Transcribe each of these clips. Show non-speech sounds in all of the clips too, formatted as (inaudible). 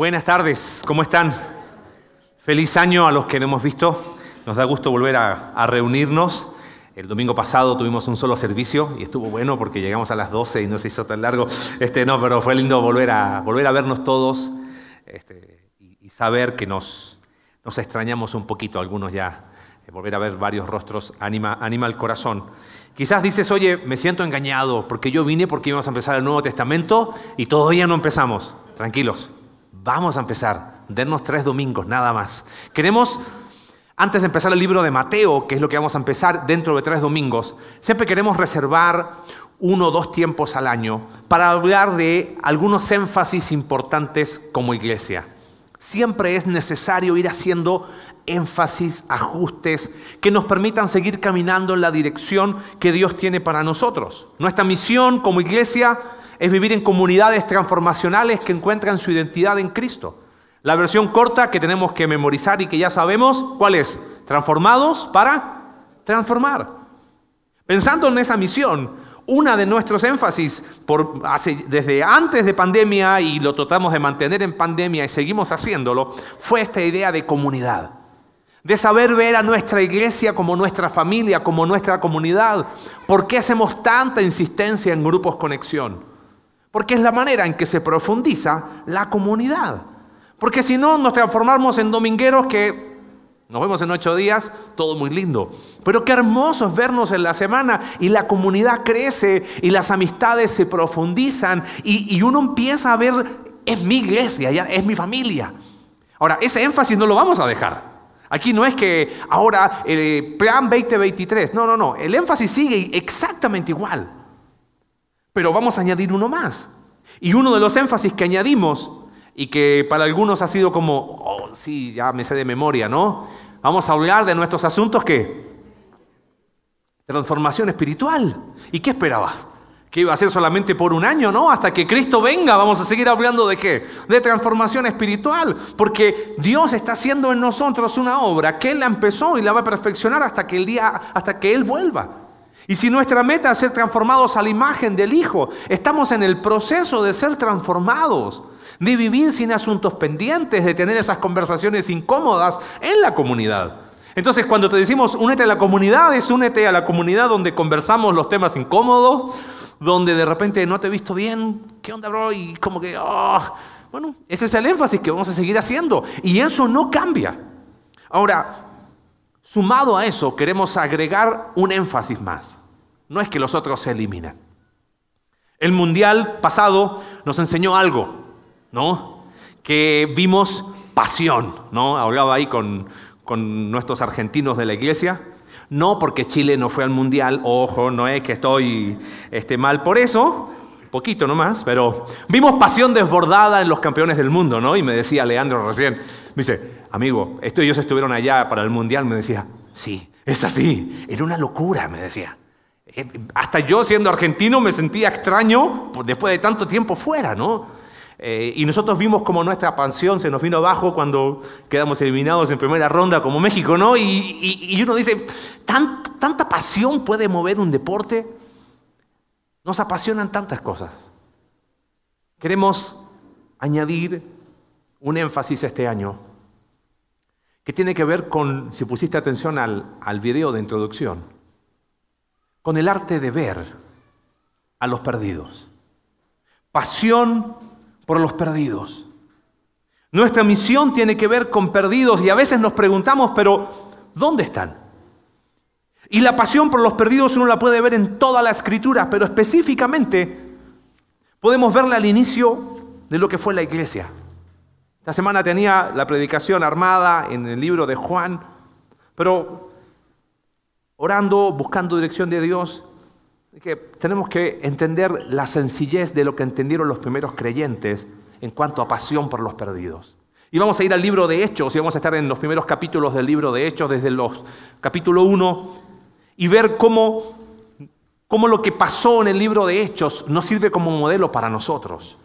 Buenas tardes, ¿cómo están? Feliz año a los que no hemos visto. Nos da gusto volver a, reunirnos. El domingo pasado tuvimos un solo servicio y estuvo bueno porque llegamos a las 12 y no se hizo tan largo. Este, no, pero fue lindo volver a, volver a vernos todos este, y, saber que nos, nos extrañamos un poquito, algunos ya. Eh, volver a ver varios rostros anima, anima el corazón. Quizás dices, oye, me siento engañado porque yo vine porque íbamos a empezar el Nuevo Testamento y todavía no empezamos. Tranquilos, Vamos a empezar. Denos tres domingos, nada más. Queremos, antes de empezar el libro de Mateo, que es lo que vamos a empezar dentro de tres domingos, siempre queremos reservar uno o dos tiempos al año para hablar de algunos énfasis importantes como iglesia. Siempre es necesario ir haciendo énfasis, ajustes, que nos permitan seguir caminando en la dirección que Dios tiene para nosotros. Nuestra misión como iglesia es vivir en comunidades transformacionales que encuentran su identidad en Cristo. La versión corta que tenemos que memorizar y que ya sabemos, ¿cuál es? Transformados para transformar. Pensando en esa misión, una de nuestros énfasis desde antes de pandemia y lo tratamos de mantener en pandemia y seguimos haciéndolo, fue esta idea de comunidad. De saber ver a nuestra iglesia como nuestra familia, como nuestra comunidad. ¿Por qué hacemos tanta insistencia en grupos conexión? Porque es la manera en que se profundiza la comunidad. Porque si no, nos transformamos en domingueros que nos vemos en ocho días, todo muy lindo. Pero qué hermoso es vernos en la semana y la comunidad crece y las amistades se profundizan y, uno empieza a ver, es mi iglesia, es mi familia. Ahora, ese énfasis no lo vamos a dejar. Aquí no es que ahora el plan 2023, no, no, no, el énfasis sigue exactamente igual. Pero vamos a añadir uno más. Y uno de los énfasis que añadimos, y que para algunos ha sido como, oh, sí, ya me sé de memoria, ¿no? Vamos a hablar de nuestros asuntos que... Transformación espiritual. ¿Y qué esperabas? Que iba a ser solamente por un año, ¿no? Hasta que Cristo venga, vamos a seguir hablando de qué? De transformación espiritual. Porque Dios está haciendo en nosotros una obra que Él la empezó y la va a perfeccionar hasta que el día, hasta que Él vuelva. Y si nuestra meta es ser transformados a la imagen del Hijo, estamos en el proceso de ser transformados, de vivir sin asuntos pendientes, de tener esas conversaciones incómodas en la comunidad. Entonces, cuando te decimos únete a la comunidad, es únete a la comunidad donde conversamos los temas incómodos, donde de repente no te he visto bien, ¿qué onda, bro? Y como que, oh. bueno, ese es el énfasis que vamos a seguir haciendo. Y eso no cambia. Ahora, sumado a eso, queremos agregar un énfasis más no es que los otros se eliminen. El mundial pasado nos enseñó algo, ¿no? Que vimos pasión, ¿no? Hablaba ahí con, nuestros argentinos de la iglesia. No porque Chile no fue al mundial, ojo, no es que estoy este, mal por eso, poquito nomás, pero vimos pasión desbordada en los campeones del mundo, ¿no? Y me decía Leandro recién, me dice, amigo, esto ellos estuvieron allá para el mundial, me decía, sí, es así, era una locura, me decía. Eh, hasta yo siendo argentino me sentía extraño después de tanto tiempo fuera, ¿no? Eh, y nosotros vimos como nuestra pasión se nos vino abajo cuando quedamos eliminados en primera ronda como México, ¿no? Y, uno dice, ¿tanta pasión puede mover un deporte? Nos apasionan tantas cosas. Queremos añadir un énfasis este año que tiene que ver con, si pusiste atención al, al video de introducción, con el arte de ver a los perdidos. Pasión por los perdidos. Nuestra misión tiene que ver con perdidos y a veces nos preguntamos, pero ¿dónde están? Y la pasión por los perdidos uno la puede ver en toda la escritura, pero específicamente podemos verla al inicio de lo que fue la iglesia. Esta semana tenía la predicación armada en el libro de Juan, pero orando, buscando dirección de Dios, que tenemos que entender la sencillez de lo que entendieron los primeros creyentes en cuanto a pasión por los perdidos. Y vamos a ir al libro de Hechos y vamos a estar en los primeros capítulos del libro de Hechos, desde los capítulo 1, y ver cómo, cómo lo que pasó en el libro de Hechos nos sirve como modelo para nosotros.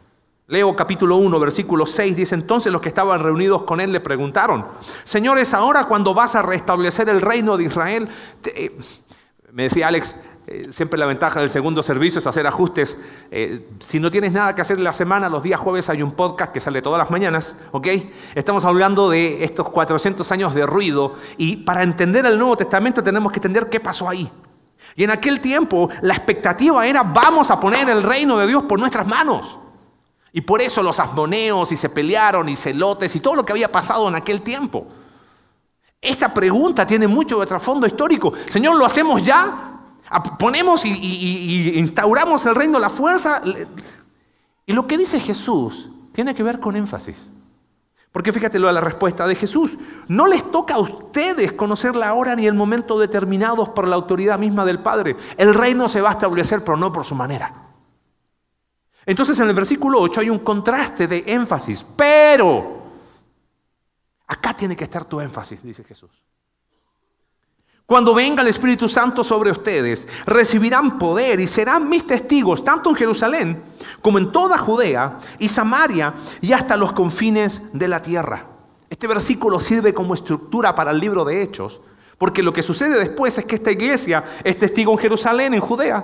Leo capítulo 1, versículo 6, dice entonces los que estaban reunidos con él le preguntaron, señores, ahora cuando vas a restablecer el reino de Israel, eh", me decía Alex, eh, siempre la ventaja del segundo servicio es hacer ajustes. Eh, si no tienes nada que hacer en la semana, los días jueves hay un podcast que sale todas las mañanas, ¿ok? Estamos hablando de estos 400 años de ruido y para entender el Nuevo Testamento tenemos que entender qué pasó ahí. Y en aquel tiempo la expectativa era vamos a poner el reino de Dios por nuestras manos. Y por eso los asmoneos y se pelearon y celotes y todo lo que había pasado en aquel tiempo. Esta pregunta tiene mucho de trasfondo histórico. Señor, ¿lo hacemos ya? Ponemos y, instauramos el reino de la fuerza. Y lo que dice Jesús tiene que ver con énfasis. Porque fíjate lo de la respuesta de Jesús. No les toca a ustedes conocer la hora ni el momento determinados por la autoridad misma del Padre. El reino se va a establecer, pero no por su manera. Entonces en el versículo 8 hay un contraste de énfasis. Pero, acá tiene que estar tu énfasis, dice Jesús. Cuando venga el Espíritu Santo sobre ustedes, recibirán poder y serán mis testigos, tanto en Jerusalén como en toda Judea y Samaria y hasta los confines de la tierra. Este versículo sirve como estructura para el libro de Hechos, porque lo que sucede después es que esta iglesia es testigo en Jerusalén, en Judea.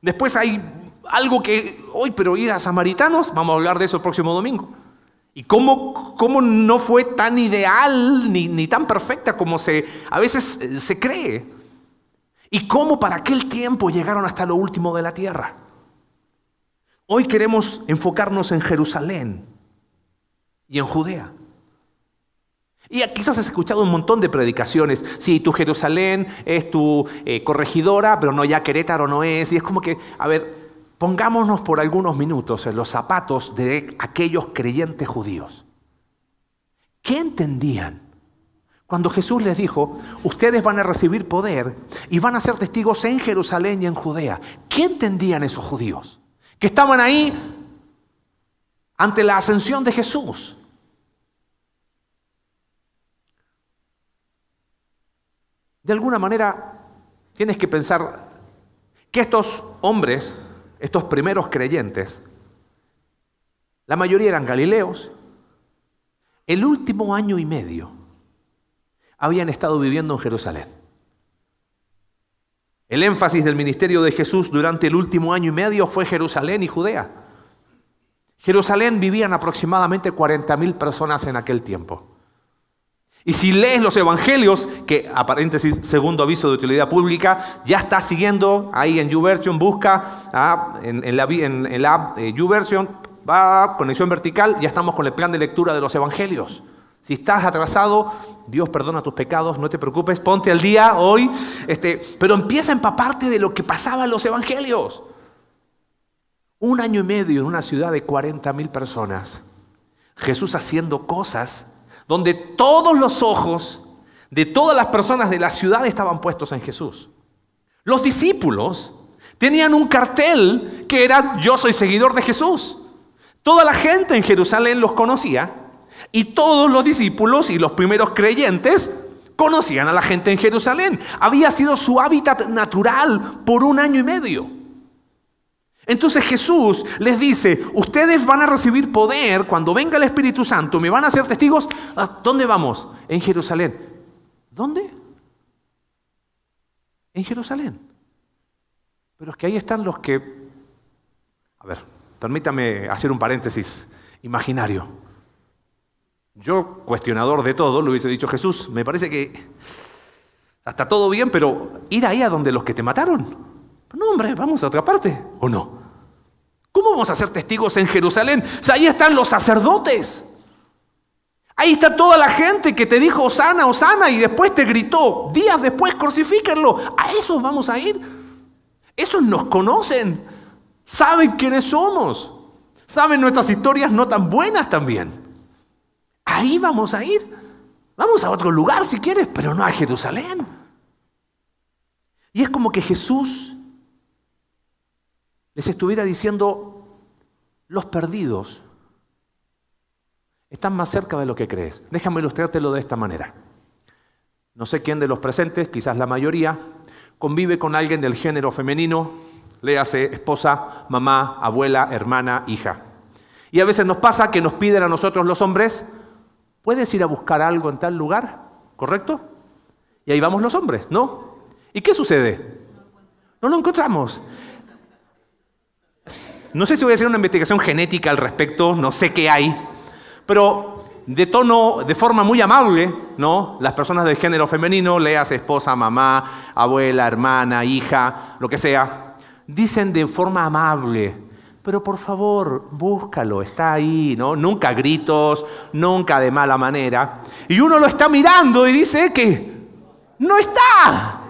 Después hay algo que, hoy, pero ir a samaritanos, vamos a hablar de eso el próximo domingo. Y cómo, cómo no fue tan ideal ni, ni, tan perfecta como se, a veces eh, se cree. Y cómo para aquel tiempo llegaron hasta lo último de la tierra. Hoy queremos enfocarnos en Jerusalén y en Judea. Y quizás has escuchado un montón de predicaciones. Sí, tu Jerusalén es tu eh, corregidora, pero no ya Querétaro no es. Y es como que, a ver, Pongámonos por algunos minutos en los zapatos de aquellos creyentes judíos. ¿Qué entendían? Cuando Jesús les dijo, ustedes van a recibir poder y van a ser testigos en Jerusalén y en Judea. ¿Qué entendían esos judíos? Que estaban ahí ante la ascensión de Jesús. De alguna manera, tienes que pensar que estos hombres estos primeros creyentes, la mayoría eran galileos, el último año y medio habían estado viviendo en Jerusalén. El énfasis del ministerio de Jesús durante el último año y medio fue Jerusalén y Judea. Jerusalén vivían aproximadamente 40.000 personas en aquel tiempo. Y si lees los evangelios, que a paréntesis, segundo aviso de utilidad pública, ya está siguiendo ahí en YouVersion, busca ah, en, la, en, app eh, YouVersion, va conexión vertical, ya estamos con el plan de lectura de los evangelios. Si estás atrasado, Dios perdona tus pecados, no te preocupes, ponte al día hoy, este, pero empieza a empaparte de lo que pasaba en los evangelios. Un año y medio en una ciudad de 40 mil personas, Jesús haciendo cosas donde todos los ojos de todas las personas de la ciudad estaban puestos en Jesús. Los discípulos tenían un cartel que era yo soy seguidor de Jesús. Toda la gente en Jerusalén los conocía y todos los discípulos y los primeros creyentes conocían a la gente en Jerusalén. Había sido su hábitat natural por un año y medio. Entonces Jesús les dice, ustedes van a recibir poder cuando venga el Espíritu Santo, me van a ser testigos. ¿A dónde vamos? En Jerusalén. ¿Dónde? En Jerusalén. Pero es que ahí están los que... A ver, permítame hacer un paréntesis imaginario. Yo, cuestionador de todo, le hubiese dicho, Jesús, me parece que está todo bien, pero ir ahí a donde los que te mataron. No, hombre, vamos a otra parte, ¿o no? ¿Cómo vamos a ser testigos en Jerusalén? ahí están los sacerdotes. Ahí está toda la gente que te dijo Osana, Osana y después te gritó, días después crucifíquenlo. A esos vamos a ir. Esos nos conocen, saben quiénes somos, saben nuestras historias no tan buenas también. Ahí vamos a ir. Vamos a otro lugar si quieres, pero no a Jerusalén. Y es como que Jesús les estuviera diciendo, los perdidos están más cerca de lo que crees. Déjame ilustrártelo de esta manera. No sé quién de los presentes, quizás la mayoría, convive con alguien del género femenino, léase esposa, mamá, abuela, hermana, hija. Y a veces nos pasa que nos piden a nosotros los hombres, ¿puedes ir a buscar algo en tal lugar? ¿Correcto? Y ahí vamos los hombres, ¿no? ¿Y qué sucede? No lo encontramos. No sé si voy a hacer una investigación genética al respecto, no sé qué hay, pero de tono, de forma muy amable, ¿no? Las personas del género femenino, leas esposa, mamá, abuela, hermana, hija, lo que sea, dicen de forma amable, pero por favor, búscalo, está ahí, ¿no? Nunca gritos, nunca de mala manera. Y uno lo está mirando y dice que no está.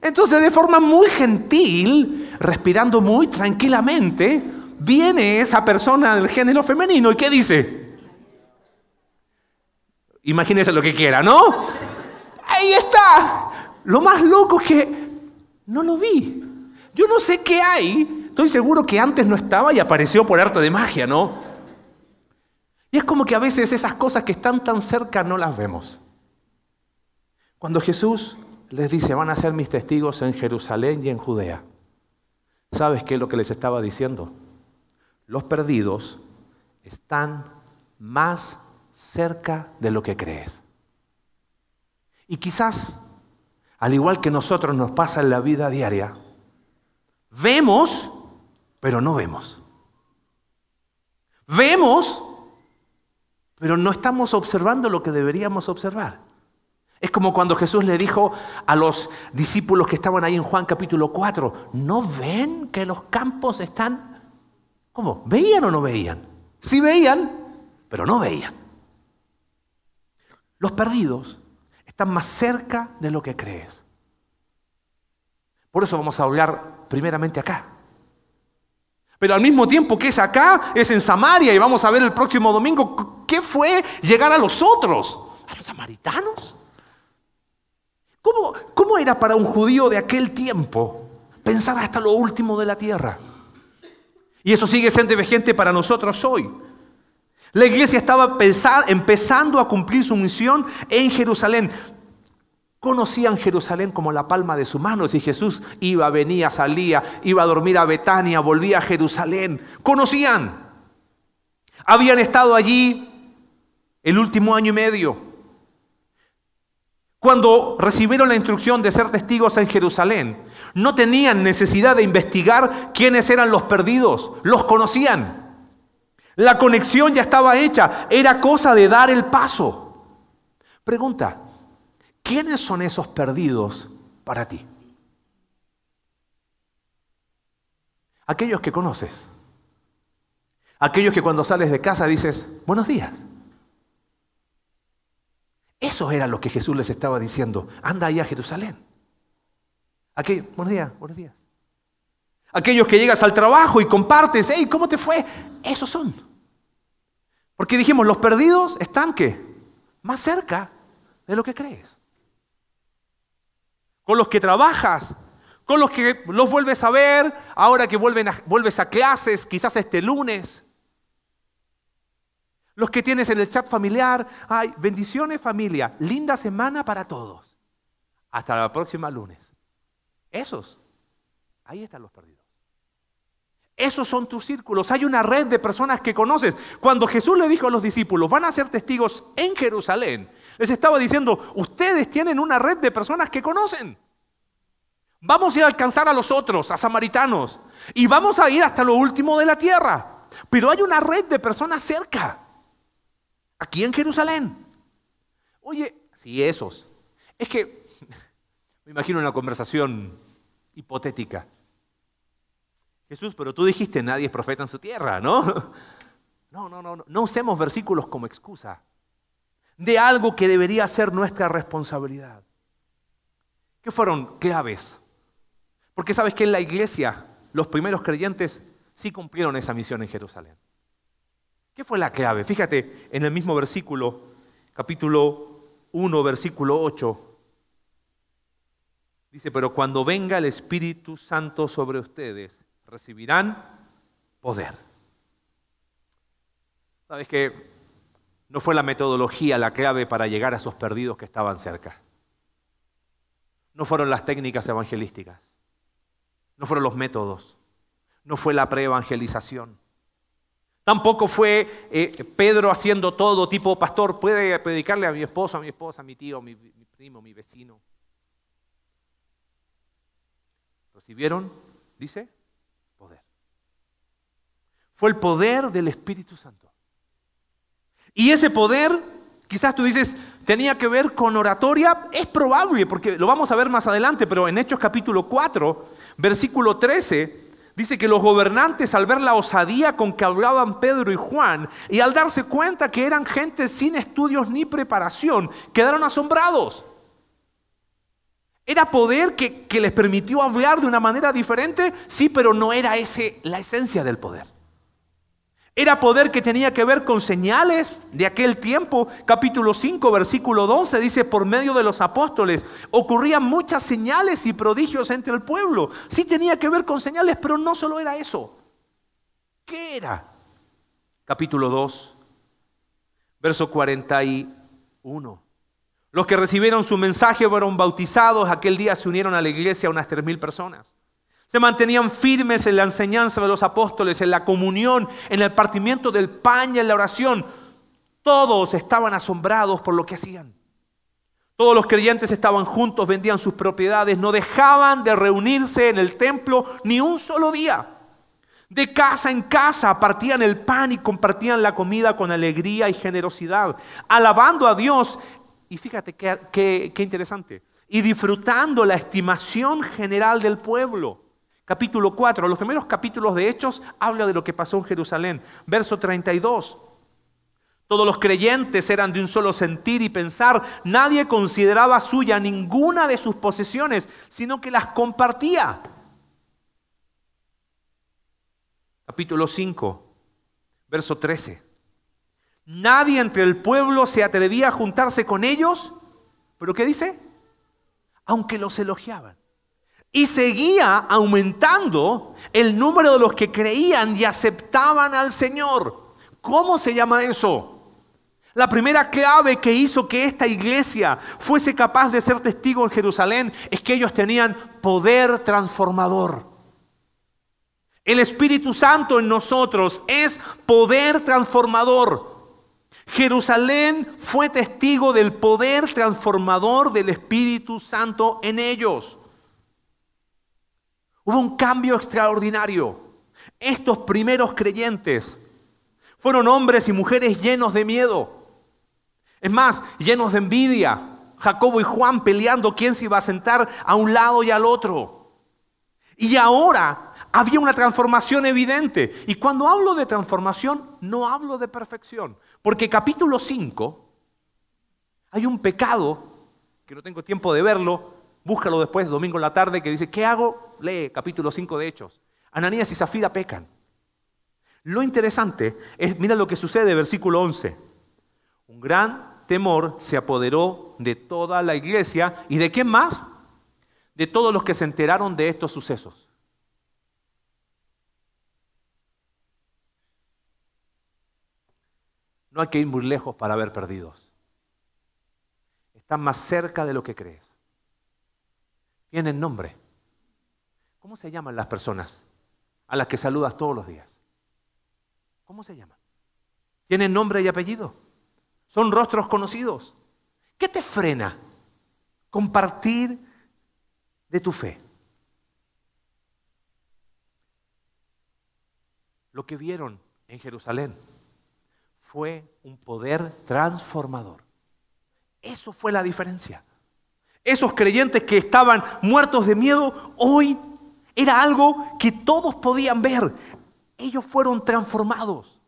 Entonces, de forma muy gentil, respirando muy tranquilamente, viene esa persona del género femenino y ¿qué dice? Imagínese lo que quiera, ¿no? Ahí está. Lo más loco es que no lo vi. Yo no sé qué hay. Estoy seguro que antes no estaba y apareció por arte de magia, ¿no? Y es como que a veces esas cosas que están tan cerca no las vemos. Cuando Jesús les dice, van a ser mis testigos en Jerusalén y en Judea, ¿sabes qué es lo que les estaba diciendo? Los perdidos están más cerca de lo que crees. Y quizás, al igual que nosotros nos pasa en la vida diaria, vemos, pero no vemos. Vemos, pero no estamos observando lo que deberíamos observar. Es como cuando Jesús le dijo a los discípulos que estaban ahí en Juan capítulo 4, ¿no ven que los campos están ¿Cómo? ¿Veían o no veían? Sí veían, pero no veían. Los perdidos están más cerca de lo que crees. Por eso vamos a hablar primeramente acá. Pero al mismo tiempo que es acá, es en Samaria y vamos a ver el próximo domingo qué fue llegar a los otros, a los samaritanos. ¿Cómo, cómo era para un judío de aquel tiempo pensar hasta lo último de la tierra? Y eso sigue siendo vigente para nosotros hoy. La iglesia estaba empezando a cumplir su misión en Jerusalén. Conocían Jerusalén como la palma de su mano. Si Jesús iba, venía, salía, iba a dormir a Betania, volvía a Jerusalén. Conocían. Habían estado allí el último año y medio. Cuando recibieron la instrucción de ser testigos en Jerusalén, no tenían necesidad de investigar quiénes eran los perdidos, los conocían. La conexión ya estaba hecha, era cosa de dar el paso. Pregunta, ¿quiénes son esos perdidos para ti? Aquellos que conoces. Aquellos que cuando sales de casa dices, buenos días. Eso era lo que Jesús les estaba diciendo. Anda ahí a Jerusalén. Aquellos, buenos días, buenos días. Aquellos que llegas al trabajo y compartes, hey, ¿cómo te fue? Esos son. Porque dijimos, los perdidos están qué? Más cerca de lo que crees. Con los que trabajas, con los que los vuelves a ver, ahora que vuelves a clases, quizás este lunes. Los que tienes en el chat familiar, ay, bendiciones familia, linda semana para todos. Hasta la próxima lunes. Esos, ahí están los perdidos. Esos son tus círculos. Hay una red de personas que conoces. Cuando Jesús le dijo a los discípulos, van a ser testigos en Jerusalén, les estaba diciendo, ustedes tienen una red de personas que conocen. Vamos a ir a alcanzar a los otros, a samaritanos, y vamos a ir hasta lo último de la tierra. Pero hay una red de personas cerca aquí en Jerusalén. Oye, sí, esos. Es que (laughs) me imagino una conversación hipotética. Jesús, pero tú dijiste nadie es profeta en su tierra, (laughs) ¿no? No, no, no, no. Usemos versículos como excusa de algo que debería ser nuestra responsabilidad. ¿Qué fueron claves? Porque sabes que en la iglesia los primeros creyentes sí cumplieron esa misión en Jerusalén. ¿Qué fue la clave? Fíjate en el mismo versículo, capítulo 1, versículo 8. Dice, pero cuando venga el Espíritu Santo sobre ustedes, recibirán poder. ¿Sabes que no fue la metodología la clave para llegar a esos perdidos que estaban cerca? No fueron las técnicas evangelísticas. No fueron los métodos. No fue la preevangelización. Tampoco fue eh, Pedro haciendo todo tipo, pastor, puede predicarle a mi esposo, a mi esposa, a mi tío, a mi, mi primo, a mi vecino. recibieron, dice, poder. Fue el poder del Espíritu Santo. Y ese poder, quizás tú dices, tenía que ver con oratoria. Es probable, porque lo vamos a ver más adelante, pero en Hechos capítulo 4, versículo 13, dice que los gobernantes al ver la osadía con que hablaban Pedro y Juan y al darse cuenta que eran gente sin estudios ni preparación, quedaron asombrados. ¿Era poder que, que les permitió hablar de una manera diferente? Sí, pero no era ese la esencia del poder. Era poder que tenía que ver con señales de aquel tiempo. Capítulo 5, versículo 12 dice, por medio de los apóstoles ocurrían muchas señales y prodigios entre el pueblo. Sí tenía que ver con señales, pero no solo era eso. ¿Qué era? Capítulo 2, verso 41. Los que recibieron su mensaje fueron bautizados. Aquel día se unieron a la iglesia unas tres mil personas. Se mantenían firmes en la enseñanza de los apóstoles, en la comunión, en el partimiento del pan y en la oración. Todos estaban asombrados por lo que hacían. Todos los creyentes estaban juntos, vendían sus propiedades, no dejaban de reunirse en el templo ni un solo día. De casa en casa partían el pan y compartían la comida con alegría y generosidad, alabando a Dios y fíjate qué, interesante. Y disfrutando la estimación general del pueblo. Capítulo 4, los primeros capítulos de Hechos habla de lo que pasó en Jerusalén. Verso 32. Todos los creyentes eran de un solo sentir y pensar. Nadie consideraba suya ninguna de sus posesiones, sino que las compartía. Capítulo 5, verso 13. Nadie entre el pueblo se atrevía a juntarse con ellos, pero ¿qué dice? Aunque los elogiaban. Y seguía aumentando el número de los que creían y aceptaban al Señor. ¿Cómo se llama eso? La primera clave que hizo que esta iglesia fuese capaz de ser testigo en Jerusalén es que ellos tenían poder transformador. El Espíritu Santo en nosotros es poder transformador. Jerusalén fue testigo del poder transformador del Espíritu Santo en ellos. Hubo un cambio extraordinario. Estos primeros creyentes fueron hombres y mujeres llenos de miedo. Es más, llenos de envidia. Jacobo y Juan peleando quién se iba a sentar a un lado y al otro. Y ahora había una transformación evidente. Y cuando hablo de transformación, no hablo de perfección. Porque capítulo 5, hay un pecado, que no tengo tiempo de verlo, búscalo después, domingo en la tarde, que dice, ¿qué hago? Lee capítulo 5 de Hechos. Ananías y Zafira pecan. Lo interesante es, mira lo que sucede, versículo 11. Un gran temor se apoderó de toda la iglesia y de quién más? De todos los que se enteraron de estos sucesos. No hay que ir muy lejos para ver perdidos. Están más cerca de lo que crees. Tienen nombre. ¿Cómo se llaman las personas a las que saludas todos los días? ¿Cómo se llaman? ¿Tienen nombre y apellido? ¿Son rostros conocidos? ¿Qué te frena? Compartir de tu fe. Lo que vieron en Jerusalén fue un poder transformador. Eso fue la diferencia. Esos creyentes que estaban muertos de miedo, hoy era algo que todos podían ver. Ellos fueron transformados.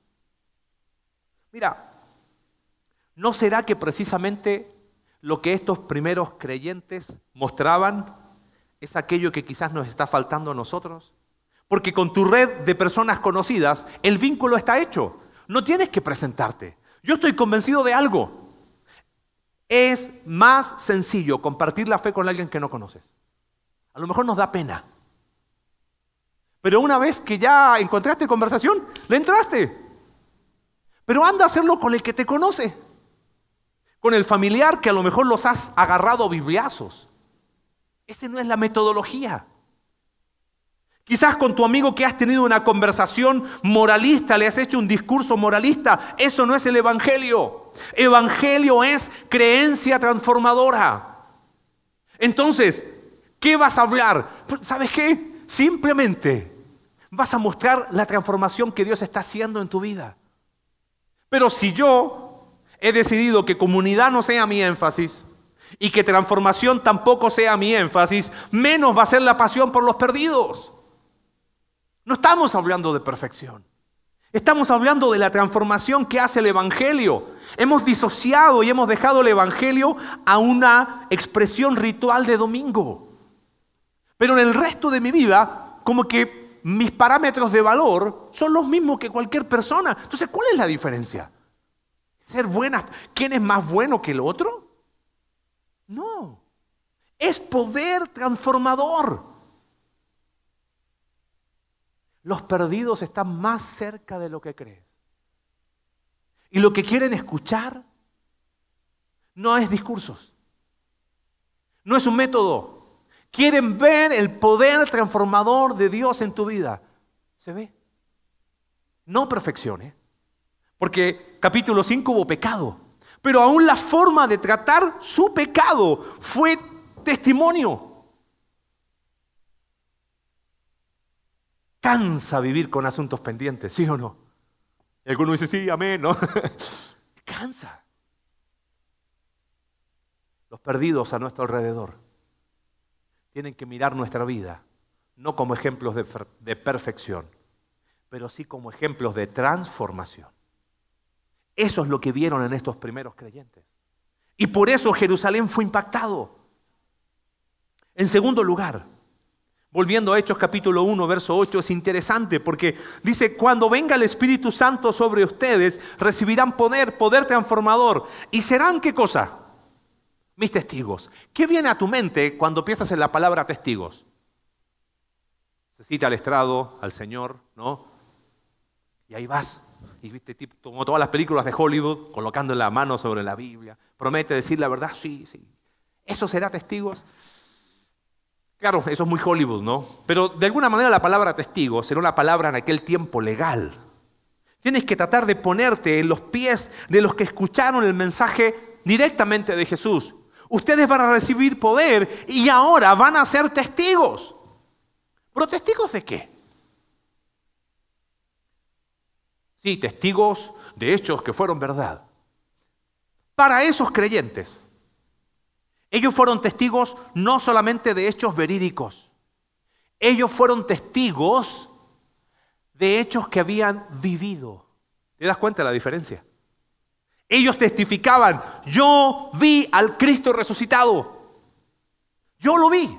Mira, ¿no será que precisamente lo que estos primeros creyentes mostraban es aquello que quizás nos está faltando a nosotros? Porque con tu red de personas conocidas, el vínculo está hecho. No tienes que presentarte. Yo estoy convencido de algo. Es más sencillo compartir la fe con alguien que no conoces. A lo mejor nos da pena. Pero una vez que ya encontraste conversación, le entraste. Pero anda a hacerlo con el que te conoce. Con el familiar que a lo mejor los has agarrado bibliazos. Esa no es la metodología. Quizás con tu amigo que has tenido una conversación moralista, le has hecho un discurso moralista. Eso no es el Evangelio. Evangelio es creencia transformadora. Entonces, ¿Qué vas a hablar? ¿Sabes qué? Simplemente vas a mostrar la transformación que Dios está haciendo en tu vida. Pero si yo he decidido que comunidad no sea mi énfasis y que transformación tampoco sea mi énfasis, menos va a ser la pasión por los perdidos. No estamos hablando de perfección. Estamos hablando de la transformación que hace el Evangelio. Hemos disociado y hemos dejado el Evangelio a una expresión ritual de domingo. Pero en el resto de mi vida, como que mis parámetros de valor son los mismos que cualquier persona. Entonces, ¿cuál es la diferencia? ¿Ser buena? ¿Quién es más bueno que el otro? No. Es poder transformador. Los perdidos están más cerca de lo que crees. Y lo que quieren escuchar no es discursos. No es un método. Quieren ver el poder transformador de Dios en tu vida. ¿Se ve? No perfeccione. Porque capítulo 5 hubo pecado. Pero aún la forma de tratar su pecado fue testimonio. Cansa vivir con asuntos pendientes, ¿sí o no? Y alguno dice, sí, amén, ¿no? (laughs) Cansa. Los perdidos a nuestro alrededor tienen que mirar nuestra vida, no como ejemplos de, de perfección, pero sí como ejemplos de transformación. Eso es lo que vieron en estos primeros creyentes. Y por eso Jerusalén fue impactado. En segundo lugar, Volviendo a Hechos capítulo 1, verso 8, es interesante porque dice, cuando venga el Espíritu Santo sobre ustedes, recibirán poder, poder transformador. ¿Y serán qué cosa? Mis testigos. ¿Qué viene a tu mente cuando piensas en la palabra testigos? Se cita al estrado, al Señor, ¿no? Y ahí vas. Y viste, como todas las películas de Hollywood, colocando la mano sobre la Biblia. Promete decir la verdad, sí, sí. ¿Eso será testigos? Claro, eso es muy Hollywood, ¿no? Pero de alguna manera la palabra testigo será una palabra en aquel tiempo legal. Tienes que tratar de ponerte en los pies de los que escucharon el mensaje directamente de Jesús. Ustedes van a recibir poder y ahora van a ser testigos. ¿Pero testigos de qué? Sí, testigos de hechos que fueron verdad. Para esos creyentes, ellos fueron testigos no solamente de hechos verídicos, ellos fueron testigos de hechos que habían vivido. ¿Te das cuenta de la diferencia? Ellos testificaban, yo vi al Cristo resucitado. Yo lo vi.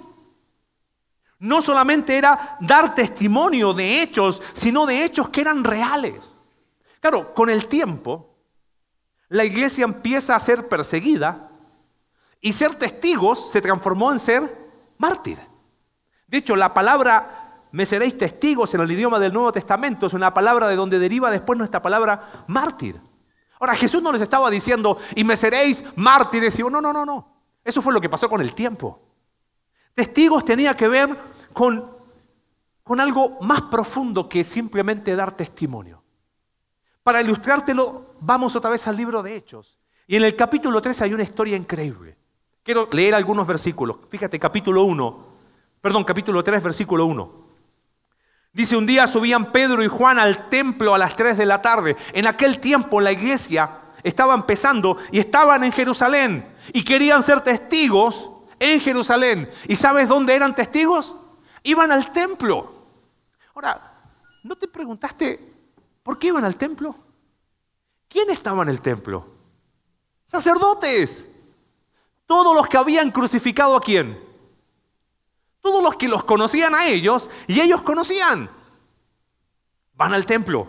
No solamente era dar testimonio de hechos, sino de hechos que eran reales. Claro, con el tiempo, la iglesia empieza a ser perseguida y ser testigos se transformó en ser mártir. De hecho, la palabra me seréis testigos en el idioma del Nuevo Testamento es una palabra de donde deriva después nuestra palabra mártir. Ahora, Jesús no les estaba diciendo, y me seréis mártires. Y no, no, no, no. Eso fue lo que pasó con el tiempo. Testigos tenía que ver con, con algo más profundo que simplemente dar testimonio. Para ilustrártelo, vamos otra vez al libro de Hechos. Y en el capítulo 3 hay una historia increíble. Quiero leer algunos versículos. Fíjate, capítulo 1, perdón, capítulo 3, versículo 1. Dice, un día subían Pedro y Juan al templo a las 3 de la tarde. En aquel tiempo la iglesia estaba empezando y estaban en Jerusalén y querían ser testigos en Jerusalén. ¿Y sabes dónde eran testigos? Iban al templo. Ahora, ¿no te preguntaste por qué iban al templo? ¿Quién estaba en el templo? Sacerdotes. Todos los que habían crucificado a quién? Todos los que los conocían a ellos y ellos conocían. Van al templo.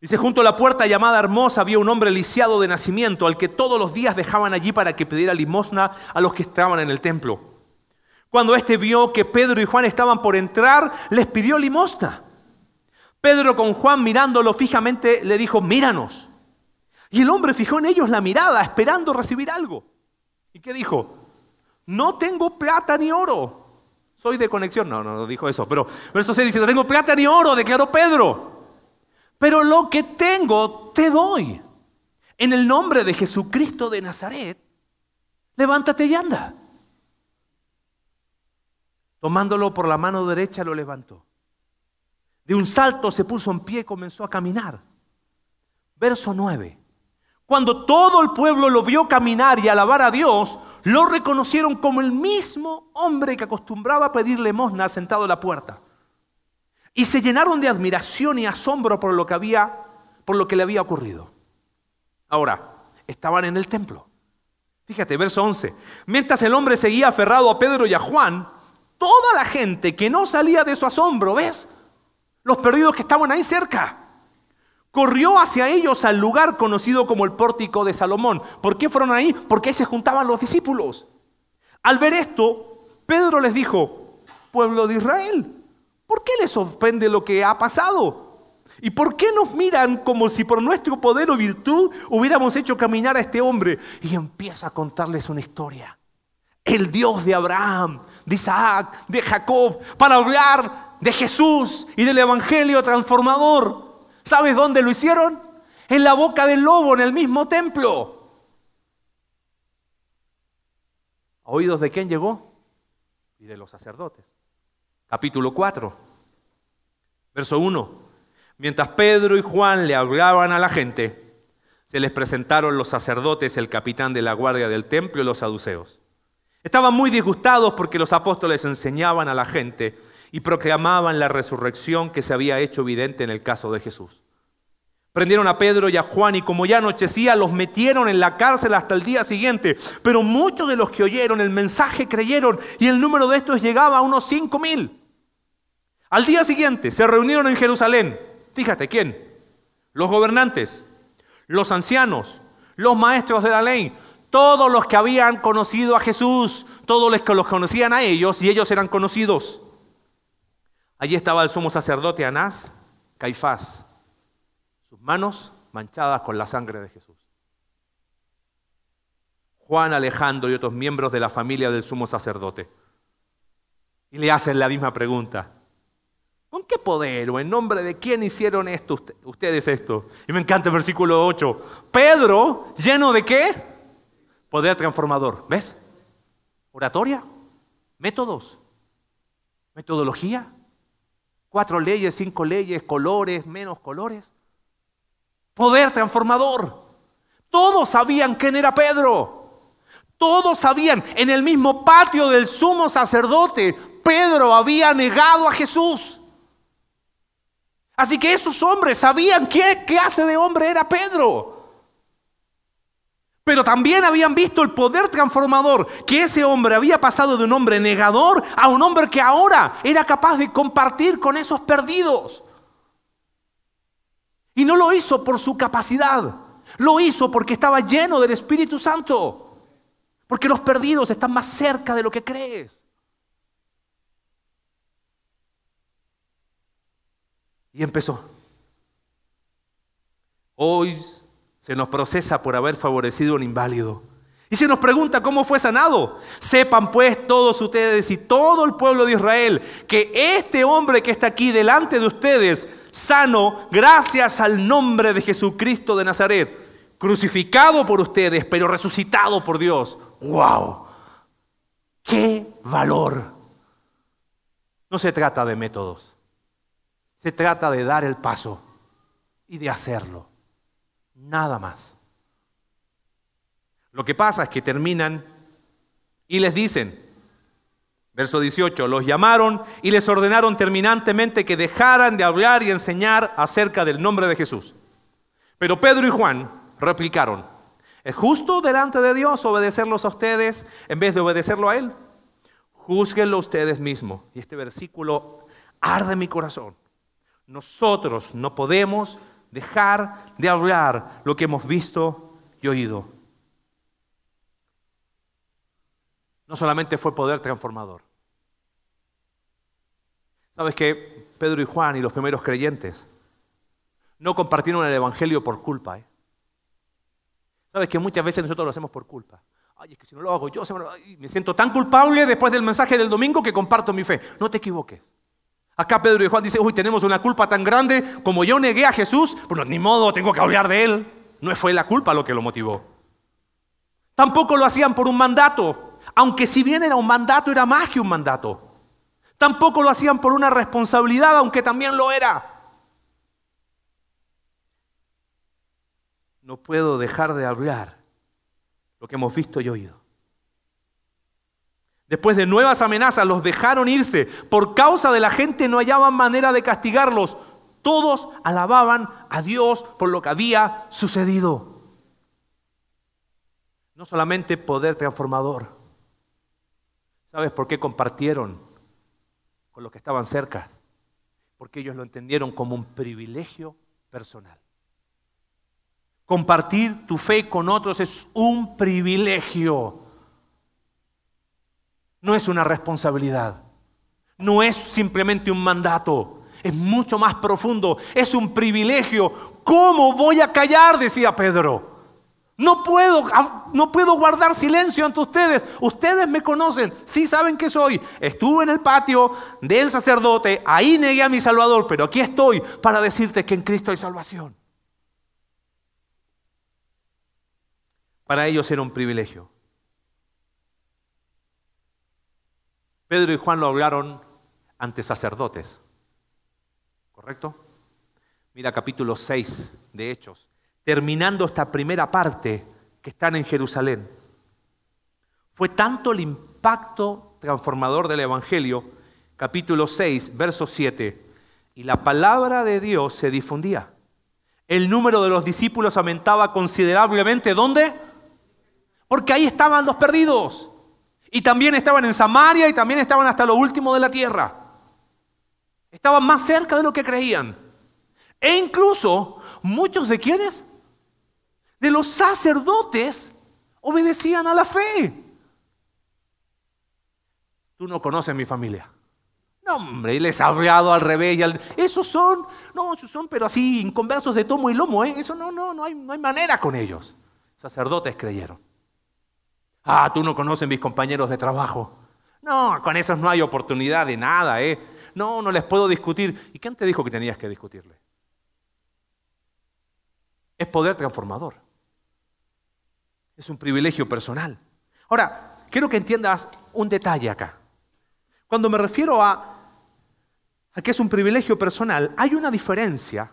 Dice, junto a la puerta llamada Hermosa había un hombre lisiado de nacimiento, al que todos los días dejaban allí para que pidiera limosna a los que estaban en el templo. Cuando éste vio que Pedro y Juan estaban por entrar, les pidió limosna. Pedro con Juan mirándolo fijamente le dijo, míranos. Y el hombre fijó en ellos la mirada, esperando recibir algo. ¿Y qué dijo? No tengo plata ni oro. Soy de conexión. No, no, no dijo eso. Pero verso 6 dice, no tengo plata ni oro, declaró Pedro. Pero lo que tengo te doy. En el nombre de Jesucristo de Nazaret, levántate y anda. Tomándolo por la mano derecha lo levantó. De un salto se puso en pie y comenzó a caminar. Verso 9. Cuando todo el pueblo lo vio caminar y alabar a Dios, lo reconocieron como el mismo hombre que acostumbraba a pedir limosna sentado en la puerta. Y se llenaron de admiración y asombro por lo que había, por lo que le había ocurrido. Ahora, estaban en el templo. Fíjate, verso 11. Mientras el hombre seguía aferrado a Pedro y a Juan, toda la gente que no salía de su asombro, ¿ves? Los perdidos que estaban ahí cerca. Corrió hacia ellos al lugar conocido como el pórtico de Salomón. ¿Por qué fueron ahí? Porque ahí se juntaban los discípulos. Al ver esto, Pedro les dijo, pueblo de Israel, ¿por qué les sorprende lo que ha pasado? ¿Y por qué nos miran como si por nuestro poder o virtud hubiéramos hecho caminar a este hombre? Y empieza a contarles una historia. El Dios de Abraham, de Isaac, de Jacob, para hablar de Jesús y del Evangelio transformador. ¿Sabes dónde lo hicieron? En la boca del lobo, en el mismo templo. ¿A oídos de quién llegó? Y de los sacerdotes. Capítulo 4, verso 1. Mientras Pedro y Juan le hablaban a la gente, se les presentaron los sacerdotes, el capitán de la guardia del templo y los saduceos. Estaban muy disgustados porque los apóstoles enseñaban a la gente y proclamaban la resurrección que se había hecho evidente en el caso de Jesús. Prendieron a Pedro y a Juan y como ya anochecía los metieron en la cárcel hasta el día siguiente. Pero muchos de los que oyeron el mensaje creyeron y el número de estos llegaba a unos cinco mil. Al día siguiente se reunieron en Jerusalén Fíjate, ¿quién? Los gobernantes, los ancianos, los maestros de la ley, todos los que habían conocido a Jesús, todos los que los conocían a ellos y ellos eran conocidos. Allí estaba el sumo sacerdote Anás, Caifás, sus manos manchadas con la sangre de Jesús. Juan Alejandro y otros miembros de la familia del sumo sacerdote. Y le hacen la misma pregunta. ¿Con qué poder o en nombre de quién hicieron esto ustedes esto? Y me encanta el versículo 8. Pedro, lleno de qué? Poder transformador. ¿Ves? Oratoria, métodos, metodología, cuatro leyes, cinco leyes, colores, menos colores. Poder transformador. Todos sabían quién era Pedro. Todos sabían, en el mismo patio del sumo sacerdote, Pedro había negado a Jesús. Así que esos hombres sabían qué clase de hombre era Pedro. Pero también habían visto el poder transformador, que ese hombre había pasado de un hombre negador a un hombre que ahora era capaz de compartir con esos perdidos. Y no lo hizo por su capacidad, lo hizo porque estaba lleno del Espíritu Santo. Porque los perdidos están más cerca de lo que crees. Y empezó. Hoy se nos procesa por haber favorecido a un inválido. Y se nos pregunta cómo fue sanado. Sepan pues todos ustedes y todo el pueblo de Israel que este hombre que está aquí delante de ustedes, sano gracias al nombre de Jesucristo de Nazaret, crucificado por ustedes, pero resucitado por Dios. ¡Wow! ¡Qué valor! No se trata de métodos. Se trata de dar el paso y de hacerlo. Nada más. Lo que pasa es que terminan y les dicen, verso 18, los llamaron y les ordenaron terminantemente que dejaran de hablar y enseñar acerca del nombre de Jesús. Pero Pedro y Juan replicaron, ¿es justo delante de Dios obedecerlos a ustedes en vez de obedecerlo a Él? Júzguenlo ustedes mismos. Y este versículo arde mi corazón. Nosotros no podemos dejar de hablar lo que hemos visto y oído. No solamente fue poder transformador. ¿Sabes que Pedro y Juan y los primeros creyentes no compartieron el Evangelio por culpa? ¿eh? ¿Sabes que muchas veces nosotros lo hacemos por culpa? Ay, es que si no lo hago yo me siento tan culpable después del mensaje del domingo que comparto mi fe. No te equivoques. Acá Pedro y Juan dicen, uy, tenemos una culpa tan grande como yo negué a Jesús, bueno, ni modo, tengo que hablar de él. No fue la culpa lo que lo motivó. Tampoco lo hacían por un mandato, aunque si bien era un mandato, era más que un mandato. Tampoco lo hacían por una responsabilidad, aunque también lo era. No puedo dejar de hablar lo que hemos visto y oído. Después de nuevas amenazas, los dejaron irse. Por causa de la gente no hallaban manera de castigarlos. Todos alababan a Dios por lo que había sucedido. No solamente poder transformador. ¿Sabes por qué compartieron con los que estaban cerca? Porque ellos lo entendieron como un privilegio personal. Compartir tu fe con otros es un privilegio no es una responsabilidad, no es simplemente un mandato, es mucho más profundo, es un privilegio. ¿Cómo voy a callar? decía Pedro. No puedo, no puedo guardar silencio ante ustedes. Ustedes me conocen, sí saben que soy. Estuve en el patio del sacerdote, ahí negué a mi Salvador, pero aquí estoy para decirte que en Cristo hay salvación. Para ellos era un privilegio. Pedro y Juan lo hablaron ante sacerdotes. ¿Correcto? Mira capítulo 6 de Hechos. Terminando esta primera parte que están en Jerusalén. Fue tanto el impacto transformador del Evangelio, capítulo 6, verso 7, y la palabra de Dios se difundía. El número de los discípulos aumentaba considerablemente. ¿Dónde? Porque ahí estaban los perdidos. Y también estaban en Samaria y también estaban hasta lo último de la tierra. Estaban más cerca de lo que creían. E incluso muchos de quienes, de los sacerdotes, obedecían a la fe. Tú no conoces mi familia. No, hombre, les ha hablado al revés. Y al... Esos son, no, esos son, pero así, inconversos de tomo y lomo, ¿eh? Eso no, no, no hay, no hay manera con ellos. Sacerdotes creyeron. Ah, tú no conoces mis compañeros de trabajo. No, con esos no hay oportunidad de nada, ¿eh? No, no les puedo discutir. ¿Y quién te dijo que tenías que discutirle? Es poder transformador. Es un privilegio personal. Ahora, quiero que entiendas un detalle acá. Cuando me refiero a, a que es un privilegio personal, hay una diferencia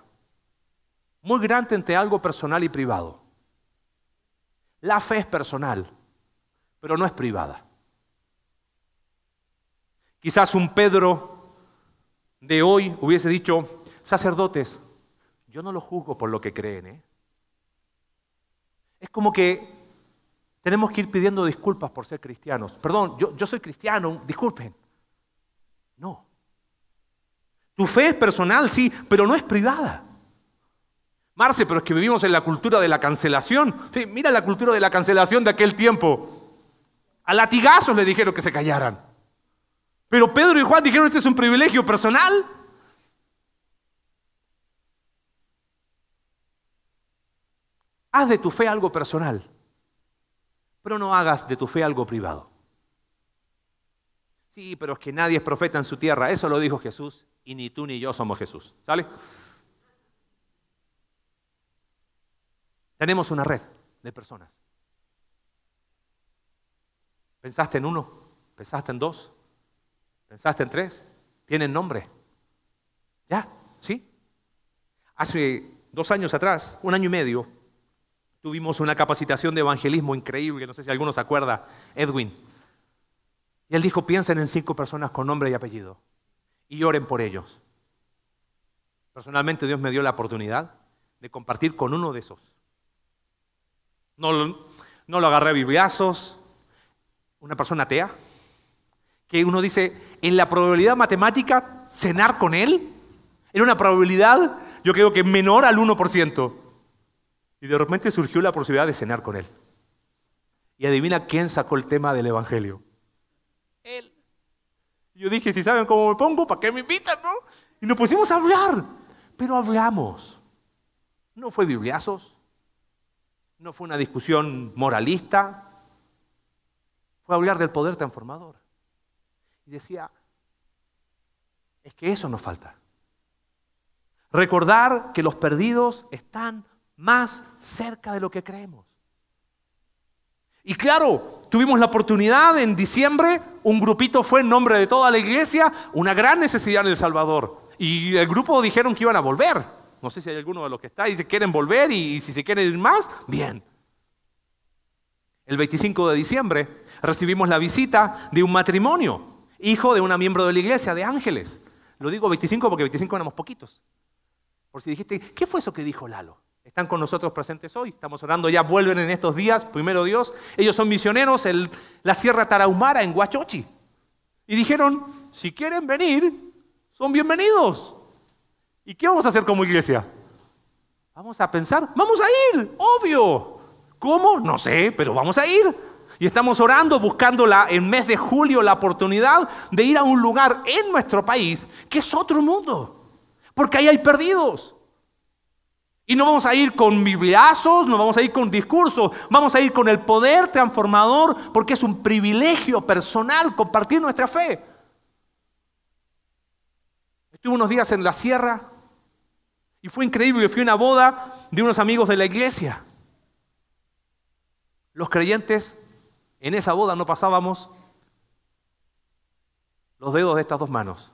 muy grande entre algo personal y privado. La fe es personal pero no es privada. Quizás un Pedro de hoy hubiese dicho, sacerdotes, yo no lo juzgo por lo que creen. ¿eh? Es como que tenemos que ir pidiendo disculpas por ser cristianos. Perdón, yo, soy cristiano, disculpen. No. Tu fe es personal, sí, pero no es privada. Marce, pero es que vivimos en la cultura de la cancelación. mira la cultura de la cancelación de aquel tiempo. A latigazos le dijeron que se callaran. Pero Pedro y Juan dijeron, este es un privilegio personal. Haz de tu fe algo personal, pero no hagas de tu fe algo privado. Sí, pero es que nadie es profeta en su tierra. Eso lo dijo Jesús y ni tú ni yo somos Jesús. ¿Sale? Tenemos una red de personas ¿Pensaste en uno? ¿Pensaste en dos? ¿Pensaste en tres? ¿Tienen nombre? ¿Ya? ¿Sí? Hace dos años atrás, un año y medio, tuvimos una capacitación de evangelismo increíble, no sé si alguno se acuerda, Edwin. Y él dijo, piensen en cinco personas con nombre y apellido y oren por ellos. Personalmente Dios me dio la oportunidad de compartir con uno de esos. No, no lo agarré a bibliazos, una persona atea, que uno dice, en la probabilidad matemática, cenar con él, era una probabilidad, yo creo que menor al 1%. Y de repente surgió la posibilidad de cenar con él. Y adivina quién sacó el tema del Evangelio. Él. Yo dije, si saben cómo me pongo, ¿para qué me invitan, no? Y nos pusimos a hablar. Pero hablamos. No fue bibliazos. No fue una discusión moralista. Fue a hablar del poder transformador. Y decía, es que eso nos falta. Recordar que los perdidos están más cerca de lo que creemos. Y claro, tuvimos la oportunidad en diciembre, un grupito fue en nombre de toda la iglesia, una gran necesidad en El Salvador. Y el grupo dijeron que iban a volver. No sé si hay alguno de los que está y se quieren volver y, si se quieren ir más, bien. El 25 de diciembre recibimos la visita de un matrimonio, hijo de una miembro de la iglesia, de Ángeles. Lo digo 25 porque 25 éramos poquitos. Por si dijiste, ¿qué fue eso que dijo Lalo? Están con nosotros presentes hoy, estamos orando, ya vuelven en estos días, primero Dios. Ellos son misioneros en la Sierra Tarahumara, en Huachochi. Y dijeron, si quieren venir, son bienvenidos. ¿Y qué vamos a hacer como iglesia? Vamos a pensar, vamos a ir, obvio. ¿Cómo? No sé, pero vamos a ir. Y estamos orando, buscando la, en mes de julio la oportunidad de ir a un lugar en nuestro país que es otro mundo. Porque ahí hay perdidos. Y no vamos a ir con bibliazos, no vamos a ir con discursos, vamos a ir con el poder transformador porque es un privilegio personal compartir nuestra fe. Estuve unos días en la sierra y fue increíble, fui a una boda de unos amigos de la iglesia. Los creyentes en esa boda no pasábamos los dedos de estas dos manos.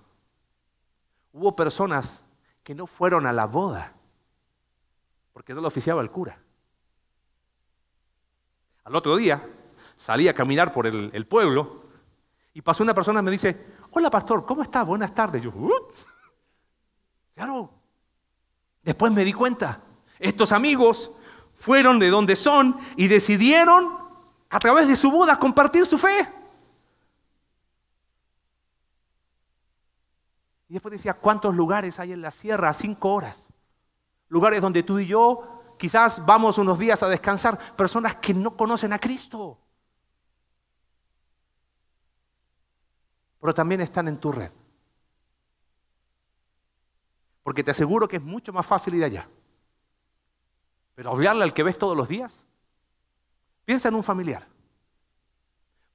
Hubo personas que no fueron a la boda porque no lo oficiaba el cura. Al otro día salí a caminar por el, pueblo y pasó una persona y me dice, hola pastor, ¿cómo está? Buenas tardes. Yo, uh". claro. Después me di cuenta, estos amigos fueron de donde son y decidieron a través de su boda compartir su fe. Y después decía, ¿cuántos lugares hay en la sierra a cinco horas? lugares donde tú y yo quizás vamos unos días a descansar, personas que no conocen a Cristo. Pero también están en tu red. Porque te aseguro que es mucho más fácil ir allá. Pero hablarle al que ves todos los días, piensa en un familiar.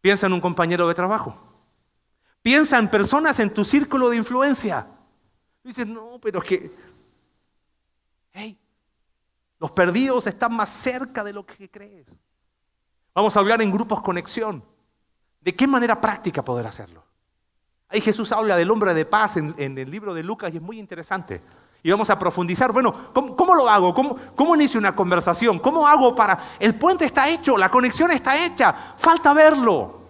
Piensa en un compañero de trabajo. Piensa en personas en tu círculo de influencia. dices, no, pero es que Hey, los perdidos están más cerca de lo que crees. Vamos a hablar en grupos conexión. ¿De qué manera práctica poder hacerlo? Ahí Jesús habla del hombre de paz en, el libro de Lucas y es muy interesante. Y vamos a profundizar, bueno, ¿cómo, lo hago? ¿Cómo, ¿Cómo inicio una conversación? ¿Cómo hago para... El puente está hecho, la conexión está hecha, falta verlo.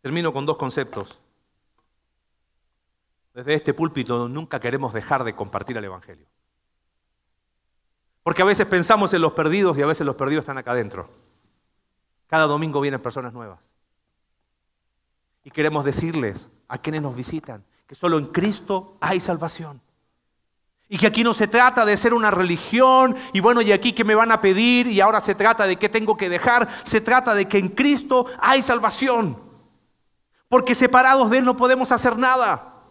Termino con dos conceptos. Desde este púlpito nunca queremos dejar de compartir el Evangelio. Porque a veces pensamos en los perdidos y a veces los perdidos están acá adentro. Cada domingo vienen personas nuevas. Y queremos decirles a quienes nos visitan que solo en Cristo hay salvación. Y que aquí no se trata de ser una religión y bueno, y aquí que me van a pedir y ahora se trata de qué tengo que dejar. Se trata de que en Cristo hay salvación. Porque separados de Él no podemos hacer nada.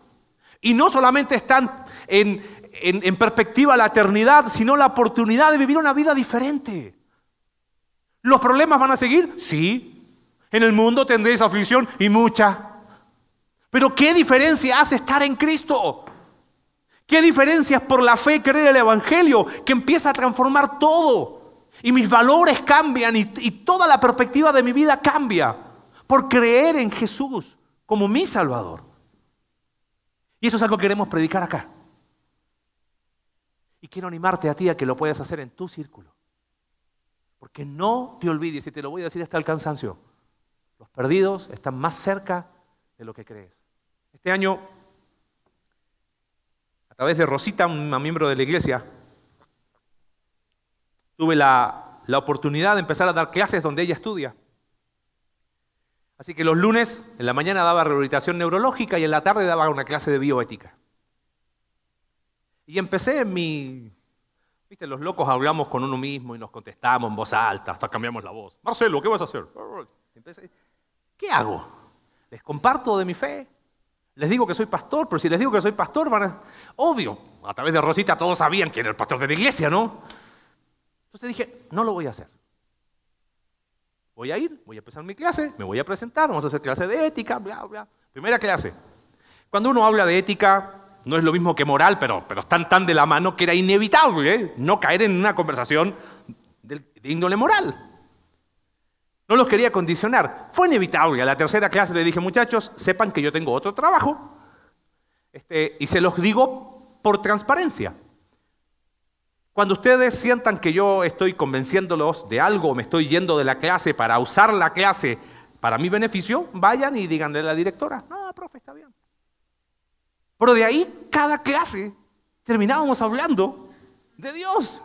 Y no solamente están en, perspectiva la eternidad, sino la oportunidad de vivir una vida diferente. ¿Los problemas van a seguir? Sí. En el mundo tendréis aflicción y mucha. Pero ¿qué diferencia hace estar en Cristo? ¿Qué diferencia es por la fe creer el Evangelio que empieza a transformar todo? Y mis valores cambian y toda la perspectiva de mi vida cambia por creer en Jesús como mi Salvador. Y eso es algo que queremos predicar acá. Y quiero animarte a ti a que lo puedas hacer en tu círculo. Porque no te olvides, y te lo voy a decir hasta el cansancio, los perdidos están más cerca de lo que crees. Este año, a través de Rosita, una miembro de la iglesia, tuve la, la oportunidad de empezar a dar clases donde ella estudia. Así que los lunes en la mañana daba rehabilitación neurológica y en la tarde daba una clase de bioética. Y empecé en mi... Viste, los locos hablamos con uno mismo y nos contestamos en voz alta, hasta cambiamos la voz. Marcelo, ¿qué vas a hacer? Empecé, ¿Qué hago? ¿Les comparto de mi fe? Les digo que soy pastor, pero si les digo que soy pastor, van a... Obvio, a través de Rosita todos sabían que era el pastor de la iglesia, ¿no? Entonces dije, no lo voy a hacer. Voy a ir, voy a empezar mi clase, me voy a presentar, vamos a hacer clase de ética, bla, bla. Primera clase. Cuando uno habla de ética, no es lo mismo que moral, pero, pero están tan de la mano que era inevitable ¿eh? no caer en una conversación de, índole moral. No los quería condicionar. Fue inevitable. A la tercera clase le dije, muchachos, sepan que yo tengo otro trabajo. Este, y se los digo por transparencia. Cuando ustedes sientan que yo estoy convenciéndolos de algo, me estoy yendo de la clase para usar la clase para mi beneficio, vayan y díganle a la directora, no, profe, está bien. Pero de ahí, cada clase, terminábamos hablando de Dios.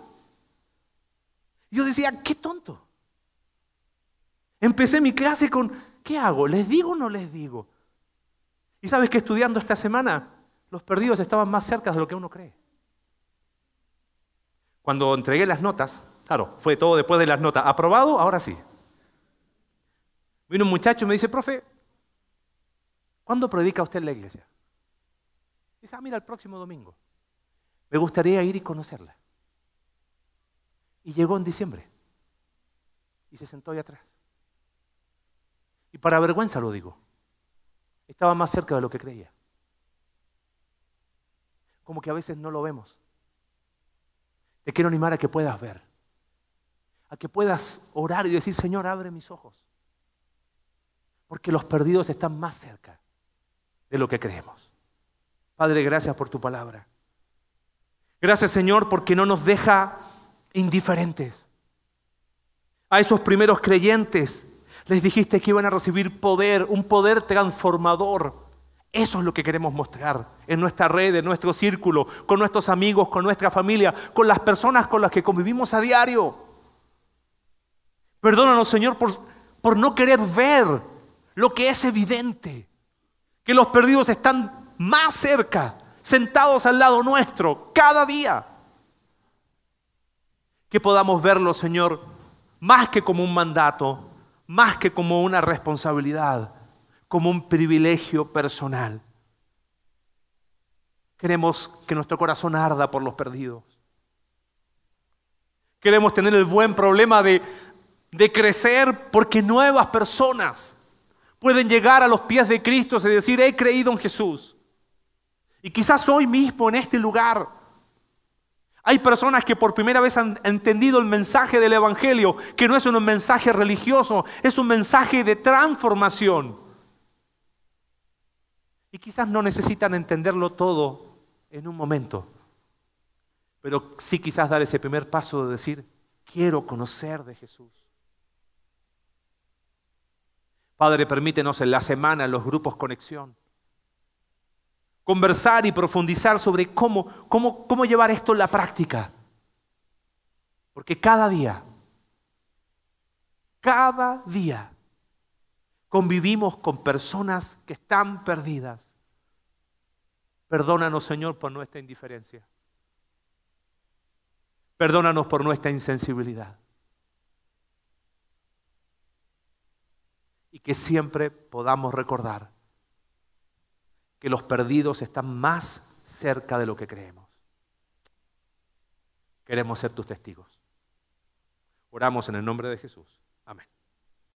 Yo decía, qué tonto. Empecé mi clase con, ¿qué hago? ¿Les digo o no les digo? Y sabes que estudiando esta semana, los perdidos estaban más cerca de lo que uno cree. Cuando entregué las notas, claro, fue todo después de las notas, aprobado, ahora sí. Vino un muchacho y me dice, profe, ¿cuándo predica usted en la iglesia? Dije, ah, mira, el próximo domingo. Me gustaría ir y conocerla. Y llegó en diciembre. Y se sentó ahí atrás. Y para vergüenza lo digo. Estaba más cerca de lo que creía. Como que a veces no lo vemos. Te quiero animar a que puedas ver. A que puedas orar y decir, Señor, abre mis ojos. Porque los perdidos están más cerca de lo que creemos. Padre, gracias por tu palabra. Gracias, Señor, porque no nos deja indiferentes. A esos primeros creyentes les dijiste que iban a recibir poder, un poder transformador. Eso es lo que queremos mostrar en nuestra red, en nuestro círculo, con nuestros amigos, con nuestra familia, con las personas con las que convivimos a diario. Perdónanos, Señor, por, por no querer ver lo que es evidente, que los perdidos están más cerca, sentados al lado nuestro, cada día. Que podamos verlo, Señor, más que como un mandato, más que como una responsabilidad, como un privilegio personal. Queremos que nuestro corazón arda por los perdidos. Queremos tener el buen problema de, de crecer porque nuevas personas pueden llegar a los pies de Cristo y decir, he creído en Jesús. Y quizás hoy mismo en este lugar hay personas que por primera vez han entendido el mensaje del Evangelio, que no es un mensaje religioso, es un mensaje de transformación. Y quizás no necesitan entenderlo todo en un momento, pero sí quizás dar ese primer paso de decir, quiero conocer de Jesús. Padre, permítenos en la semana, en los grupos conexión, conversar y profundizar sobre cómo, cómo, cómo llevar esto en la práctica. Porque cada día, cada día, convivimos con personas que están perdidas. Perdónanos, Señor, por nuestra indiferencia. Perdónanos por nuestra insensibilidad. Y que siempre podamos recordar que los perdidos están más cerca de lo que creemos. Queremos ser tus testigos. Oramos en el nombre de Jesús. Amén.